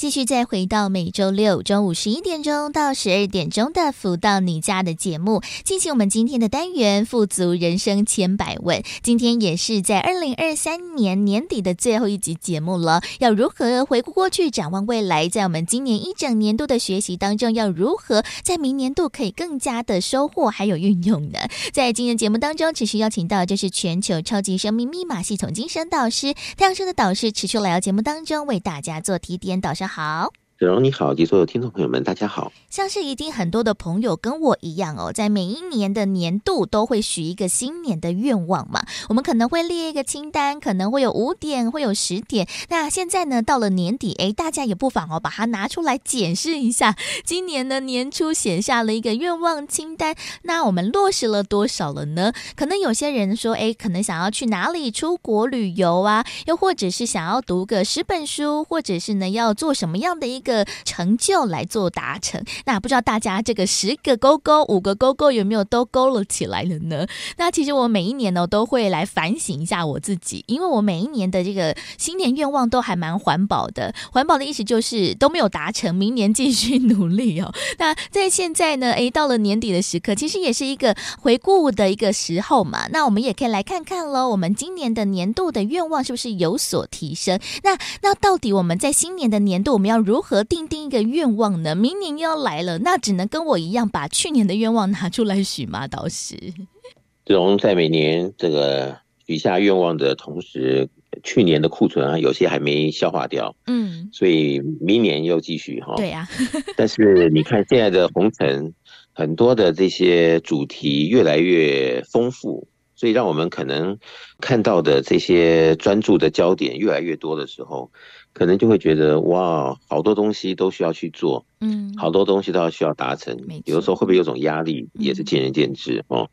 继续再回到每周六中午十一点钟到十二点钟的“福到你家”的节目，进行我们今天的单元“富足人生千百问”。今天也是在二零二三年年底的最后一集节目了。要如何回顾过去，展望未来？在我们今年一整年度的学习当中，要如何在明年度可以更加的收获还有运用呢？在今天节目当中，持续邀请到就是全球超级生命密码系统精神导师太阳生的导师，持续来到节目当中为大家做提点导师。好，子荣你好，及所有听众朋友们，大家好。像是一定很多的朋友跟我一样哦，在每一年的年度都会许一个新年的愿望嘛。我们可能会列一个清单，可能会有五点，会有十点。那现在呢，到了年底，哎，大家也不妨哦，把它拿出来检视一下。今年的年初写下了一个愿望清单，那我们落实了多少了呢？可能有些人说，哎，可能想要去哪里出国旅游啊，又或者是想要读个十本书，或者是呢要做什么样的一个的成就来做达成。那不知道大家这个十个勾勾、五个勾勾有没有都勾了起来了呢？那其实我每一年呢都会来反省一下我自己，因为我每一年的这个新年愿望都还蛮环保的。环保的意思就是都没有达成，明年继续努力哦。那在现在呢，诶，到了年底的时刻，其实也是一个回顾的一个时候嘛。那我们也可以来看看喽，我们今年的年度的愿望是不是有所提升？那那到底我们在新年的年度，我们要如何订定一个愿望呢？明年又要来。来了，那只能跟我一样把去年的愿望拿出来许吗？导师，这种在每年这个许下愿望的同时，去年的库存啊，有些还没消化掉，嗯，所以明年又继续哈。对呀，但是你看现在的红尘，很多的这些主题越来越丰富，所以让我们可能看到的这些专注的焦点越来越多的时候。可能就会觉得哇，好多东西都需要去做，嗯，好多东西都要需要达成，有的时候会不会有种压力，也是见仁见智哦。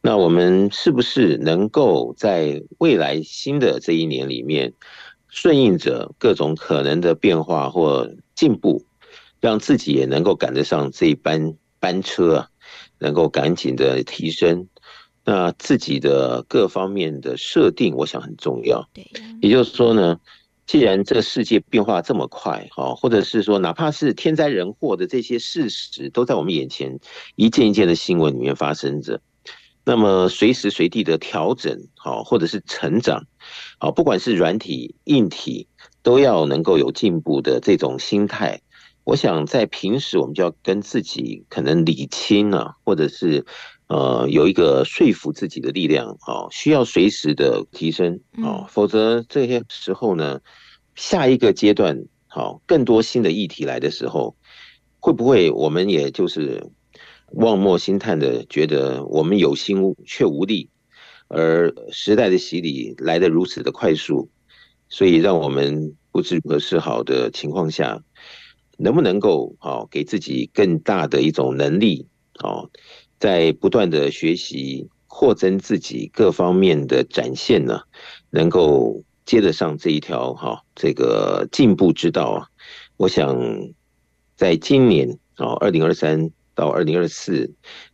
那我们是不是能够在未来新的这一年里面，顺应着各种可能的变化或进步，让自己也能够赶得上这一班班车啊，能够赶紧的提升？那自己的各方面的设定，我想很重要。对，也就是说呢，既然这个世界变化这么快，哈，或者是说，哪怕是天灾人祸的这些事实都在我们眼前，一件一件的新闻里面发生着，那么随时随地的调整，好，或者是成长，好，不管是软体、硬体，都要能够有进步的这种心态。我想在平时，我们就要跟自己可能理清啊，或者是。呃，有一个说服自己的力量，哦，需要随时的提升，哦，否则这些时候呢，下一个阶段，好，更多新的议题来的时候，会不会我们也就是望莫兴叹的觉得我们有心却无力，而时代的洗礼来得如此的快速，所以让我们不知如何是好的情况下，能不能够好给自己更大的一种能力，哦。在不断的学习、扩增自己各方面的展现呢，能够接得上这一条哈这个进步之道啊！我想，在今年啊，二零二三到二零二四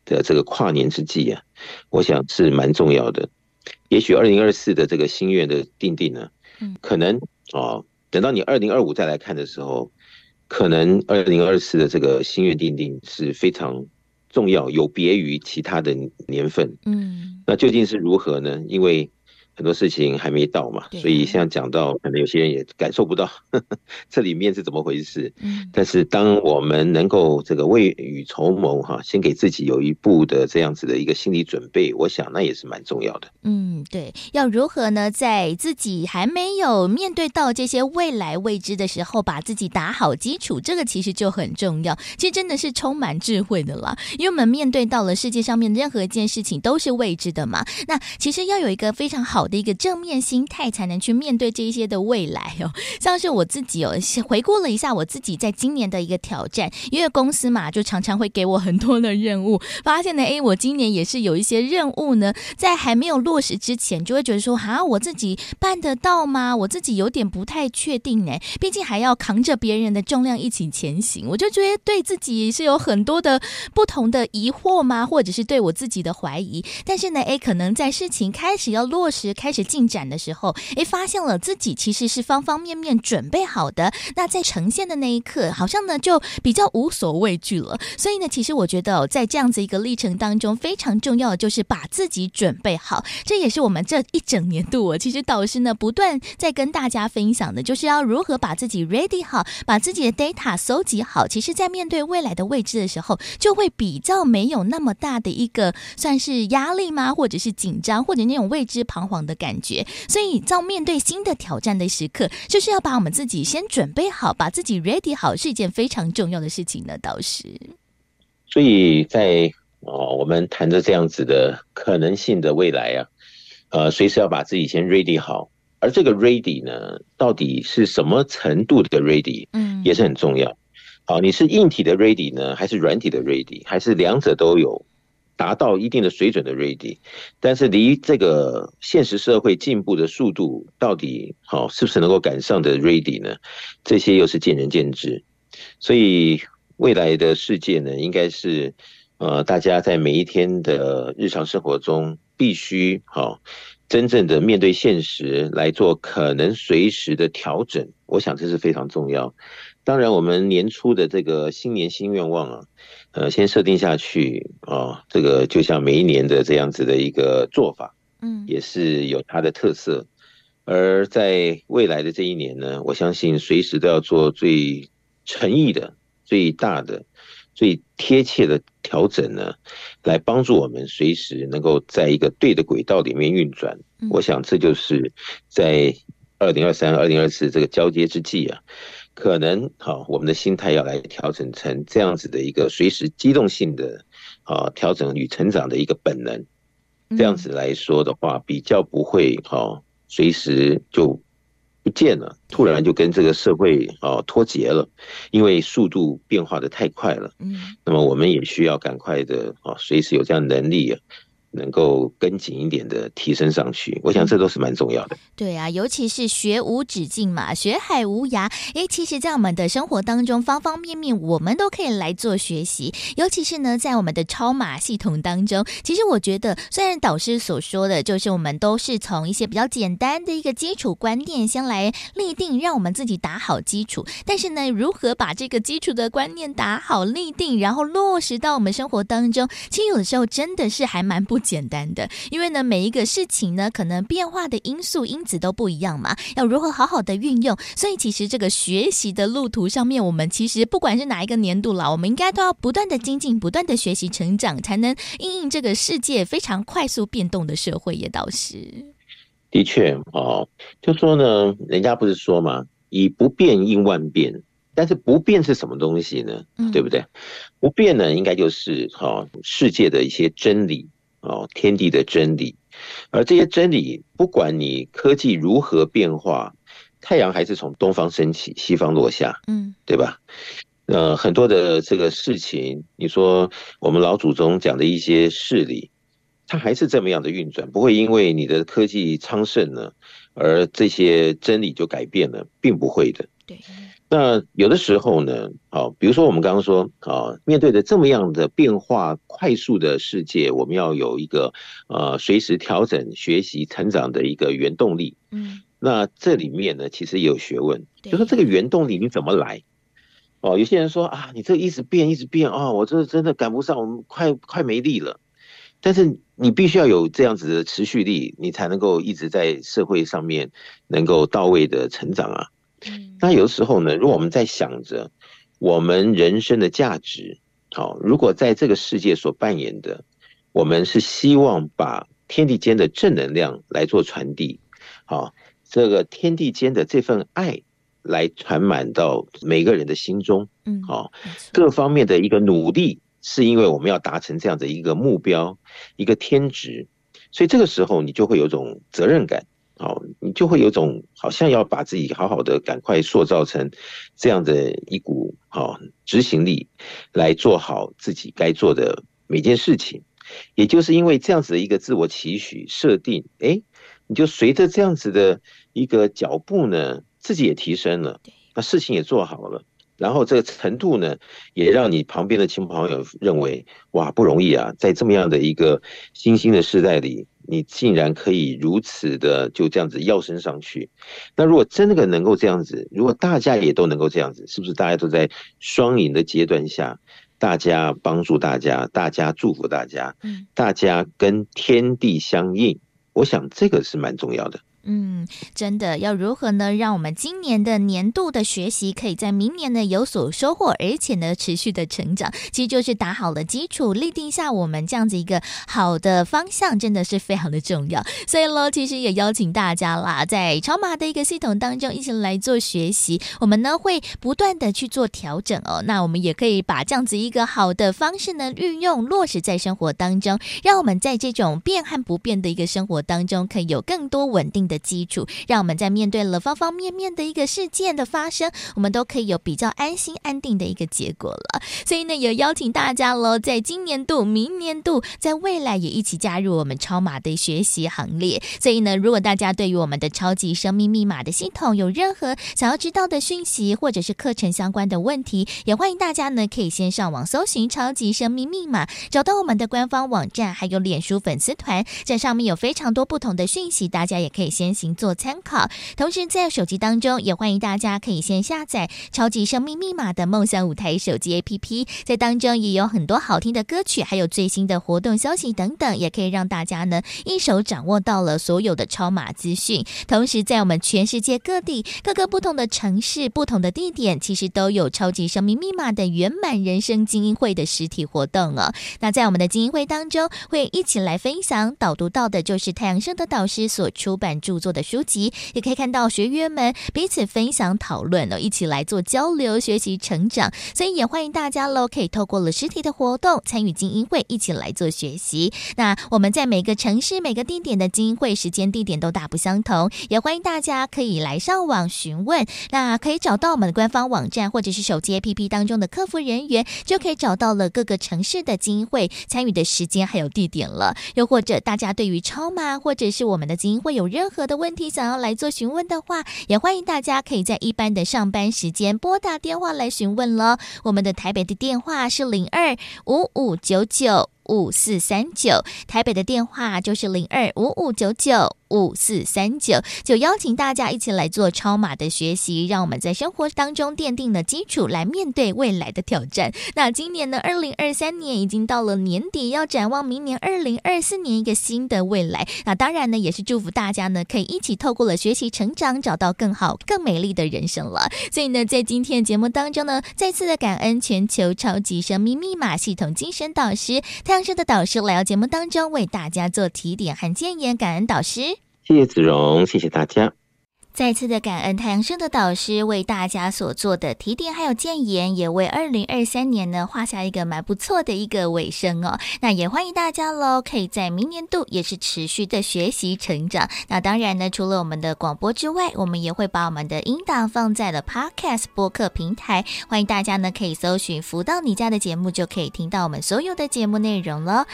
的这个跨年之际啊，我想是蛮重要的。也许二零二四的这个心愿的定定呢，可能啊，等到你二零二五再来看的时候，可能二零二四的这个心愿定定是非常。重要有别于其他的年份，嗯，那究竟是如何呢？因为很多事情还没到嘛，所以现在讲到，可能有些人也感受不到 这里面是怎么回事。嗯，但是当我们能够这个未雨绸缪哈，先给自己有一步的这样子的一个心理准备，我想那也是蛮重要的。嗯，对，要如何呢？在自己还没有面对到这些未来未知的时候，把自己打好基础，这个其实就很重要。其实真的是充满智慧的啦，因为我们面对到了世界上面任何一件事情都是未知的嘛。那其实要有一个非常好的一个正面心态，才能去面对这一些的未来哦。像是我自己哦，回顾了一下我自己在今年的一个挑战，因为公司嘛，就常常会给我很多的任务，发现呢，诶，我今年也是有一些任务呢，在还没有落实之前，就会觉得说，啊，我自己办得到吗？我自己有点不太确定哎，毕竟还要扛着别人的重量一起前行，我就觉得对自己是有很多的不同的疑惑吗？或者是对我自己的怀疑。但是呢，诶，可能在事情开始要落实，开始进。展的时候，诶，发现了自己其实是方方面面准备好的。那在呈现的那一刻，好像呢就比较无所畏惧了。所以呢，其实我觉得哦在这样子一个历程当中，非常重要的就是把自己准备好。这也是我们这一整年度，我其实导师呢不断在跟大家分享的，就是要如何把自己 ready 好，把自己的 data 搜集好。其实，在面对未来的未知的时候，就会比较没有那么大的一个算是压力吗？或者是紧张，或者那种未知彷徨的感觉。所以，在面对新的挑战的时刻，就是要把我们自己先准备好，把自己 ready 好，是一件非常重要的事情呢。倒是，所以在哦，我们谈着这样子的可能性的未来啊，呃，随时要把自己先 ready 好。而这个 ready 呢，到底是什么程度的 ready？嗯，也是很重要。好，你是硬体的 ready 呢，还是软体的 ready，还是两者都有？达到一定的水准的 ready，但是离这个现实社会进步的速度到底好是不是能够赶上的 ready 呢？这些又是见仁见智。所以未来的世界呢，应该是呃大家在每一天的日常生活中必须好真正的面对现实来做可能随时的调整。我想这是非常重要。当然，我们年初的这个新年新愿望啊。呃，先设定下去啊、哦，这个就像每一年的这样子的一个做法，嗯，也是有它的特色。而在未来的这一年呢，我相信随时都要做最诚意的、最大的、最贴切的调整呢，来帮助我们随时能够在一个对的轨道里面运转。我想这就是在二零二三、二零二四这个交接之际啊。可能好，我们的心态要来调整成这样子的一个随时机动性的啊调整与成长的一个本能，这样子来说的话，比较不会好随时就不见了，突然就跟这个社会啊脱节了，因为速度变化的太快了。嗯，那么我们也需要赶快的啊，随时有这样能力啊。能够跟紧一点的提升上去，我想这都是蛮重要的。对啊，尤其是学无止境嘛，学海无涯。诶，其实，在我们的生活当中，方方面面我们都可以来做学习。尤其是呢，在我们的超马系统当中，其实我觉得，虽然导师所说的就是我们都是从一些比较简单的一个基础观念先来立定，让我们自己打好基础。但是呢，如何把这个基础的观念打好立定，然后落实到我们生活当中，其实有的时候真的是还蛮不。不简单的，因为呢，每一个事情呢，可能变化的因素因子都不一样嘛，要如何好好的运用？所以其实这个学习的路途上面，我们其实不管是哪一个年度了，我们应该都要不断的精进，不断的学习成长，才能应应这个世界非常快速变动的社会。也倒是的确哦，就说呢，人家不是说嘛，以不变应万变，但是不变是什么东西呢？嗯、对不对？不变呢，应该就是哈、哦、世界的一些真理。哦，天地的真理，而这些真理，不管你科技如何变化，太阳还是从东方升起，西方落下，嗯，对吧？呃，很多的这个事情，你说我们老祖宗讲的一些事理，它还是这么样的运转，不会因为你的科技昌盛呢，而这些真理就改变了，并不会的。对。那有的时候呢，啊，比如说我们刚刚说，啊，面对着这么样的变化快速的世界，我们要有一个呃随时调整、学习、成长的一个原动力。嗯，那这里面呢，其实也有学问，就说这个原动力你怎么来？哦，有些人说啊，你这一直变，一直变啊，我这真的赶不上，我们快快没力了。但是你必须要有这样子的持续力，你才能够一直在社会上面能够到位的成长啊。那有的时候呢，如果我们在想着我们人生的价值，好，如果在这个世界所扮演的，我们是希望把天地间的正能量来做传递，好，这个天地间的这份爱来传满到每个人的心中，嗯，好，各方面的一个努力，是因为我们要达成这样的一个目标，一个天职，所以这个时候你就会有种责任感。好，你就会有种好像要把自己好好的赶快塑造成这样的一股好执行力，来做好自己该做的每件事情。也就是因为这样子的一个自我期许设定，哎，你就随着这样子的一个脚步呢，自己也提升了，那事情也做好了，然后这个程度呢，也让你旁边的亲朋好友认为，哇，不容易啊，在这么样的一个新兴的时代里。你竟然可以如此的就这样子跃升上去，那如果真的能够这样子，如果大家也都能够这样子，是不是大家都在双赢的阶段下，大家帮助大家，大家祝福大家，嗯大家跟天地相应，我想这个是蛮重要的。嗯，真的要如何呢？让我们今年的年度的学习可以在明年呢有所收获，而且呢持续的成长，其实就是打好了基础，立定下我们这样子一个好的方向，真的是非常的重要。所以喽，其实也邀请大家啦，在超码的一个系统当中一起来做学习，我们呢会不断的去做调整哦。那我们也可以把这样子一个好的方式呢运用落实在生活当中，让我们在这种变和不变的一个生活当中，可以有更多稳定的。基础，让我们在面对了方方面面的一个事件的发生，我们都可以有比较安心安定的一个结果了。所以呢，也邀请大家喽，在今年度、明年度，在未来也一起加入我们超马的学习行列。所以呢，如果大家对于我们的超级生命密码的系统有任何想要知道的讯息，或者是课程相关的问题，也欢迎大家呢可以先上网搜寻“超级生命密码”，找到我们的官方网站，还有脸书粉丝团，在上面有非常多不同的讯息，大家也可以先行做参考，同时在手机当中也欢迎大家可以先下载《超级生命密码》的梦想舞台手机 APP，在当中也有很多好听的歌曲，还有最新的活动消息等等，也可以让大家呢一手掌握到了所有的超码资讯。同时，在我们全世界各地各个不同的城市、不同的地点，其实都有《超级生命密码》的圆满人生精英会的实体活动哦。那在我们的精英会当中，会一起来分享导读到的就是太阳升的导师所出版著作的书籍，也可以看到学员们彼此分享讨论哦，一起来做交流、学习、成长。所以也欢迎大家喽，可以透过了实体的活动参与精英会，一起来做学习。那我们在每个城市、每个地点的精英会时间、地点都大不相同，也欢迎大家可以来上网询问。那可以找到我们的官方网站或者是手机 APP 当中的客服人员，就可以找到了各个城市的精英会参与的时间还有地点了。又或者大家对于超马或者是我们的精英会有任何的问题想要来做询问的话，也欢迎大家可以在一般的上班时间拨打电话来询问了。我们的台北的电话是零二五五九九五四三九，台北的电话就是零二五五九九。五四三九，就邀请大家一起来做超码的学习，让我们在生活当中奠定了基础，来面对未来的挑战。那今年呢，二零二三年已经到了年底，要展望明年二零二四年一个新的未来。那当然呢，也是祝福大家呢，可以一起透过了学习成长，找到更好、更美丽的人生了。所以呢，在今天的节目当中呢，再次的感恩全球超级生命密码系统精神导师太阳社的导师来到节目当中，为大家做提点和建言，感恩导师。谢谢子荣，谢谢大家。再次的感恩太阳盛德导师为大家所做的提点还有建言，也为二零二三年呢画下一个蛮不错的一个尾声哦。那也欢迎大家喽，可以在明年度也是持续的学习成长。那当然呢，除了我们的广播之外，我们也会把我们的音档放在了 Podcast 播客平台，欢迎大家呢可以搜寻“福到你家”的节目，就可以听到我们所有的节目内容了。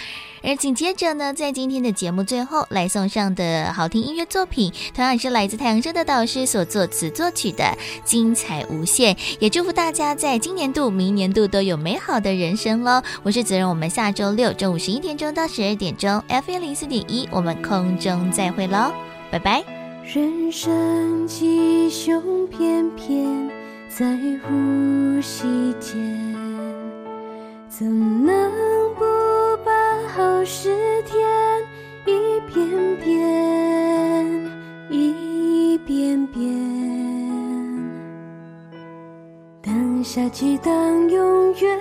而紧接着呢，在今天的节目最后来送上的好听音乐作品，同样是来自太阳盛德导老师所作词作曲的《精彩无限》，也祝福大家在今年度、明年度都有美好的人生喽！我是子荣，我们下周六中午十一点钟到十二点钟，FM 零四点一，我们空中再会喽，拜拜。人生吉凶偏偏在呼吸间，怎能不把好事添一遍遍？一遍遍，当下记当永远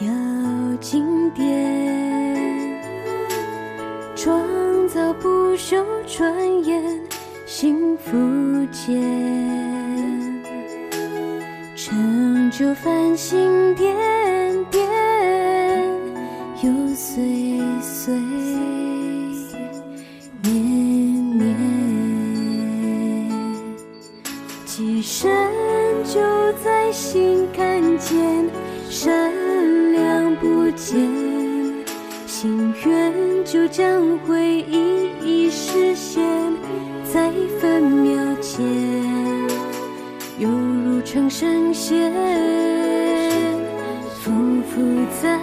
要经典，创造不朽传言幸福间，成就繁星点点，又岁岁。神就在心看见，善良不见，心愿就将会一一实现，在分秒间，犹如长生仙，匍匐在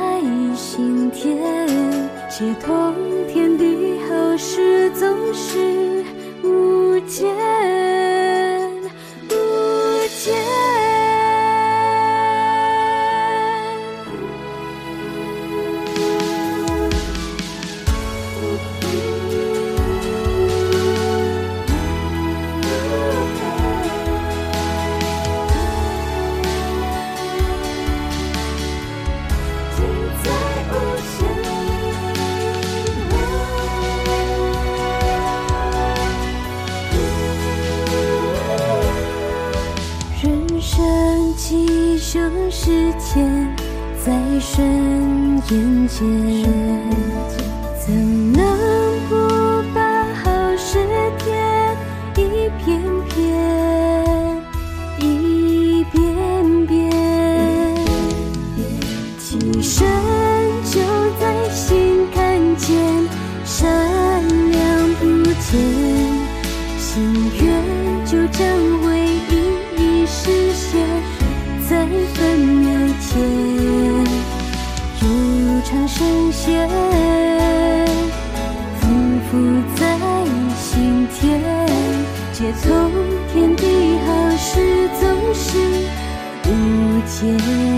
心田，接通天地好事总是无间。时间在瞬间从天地豪誓总是无解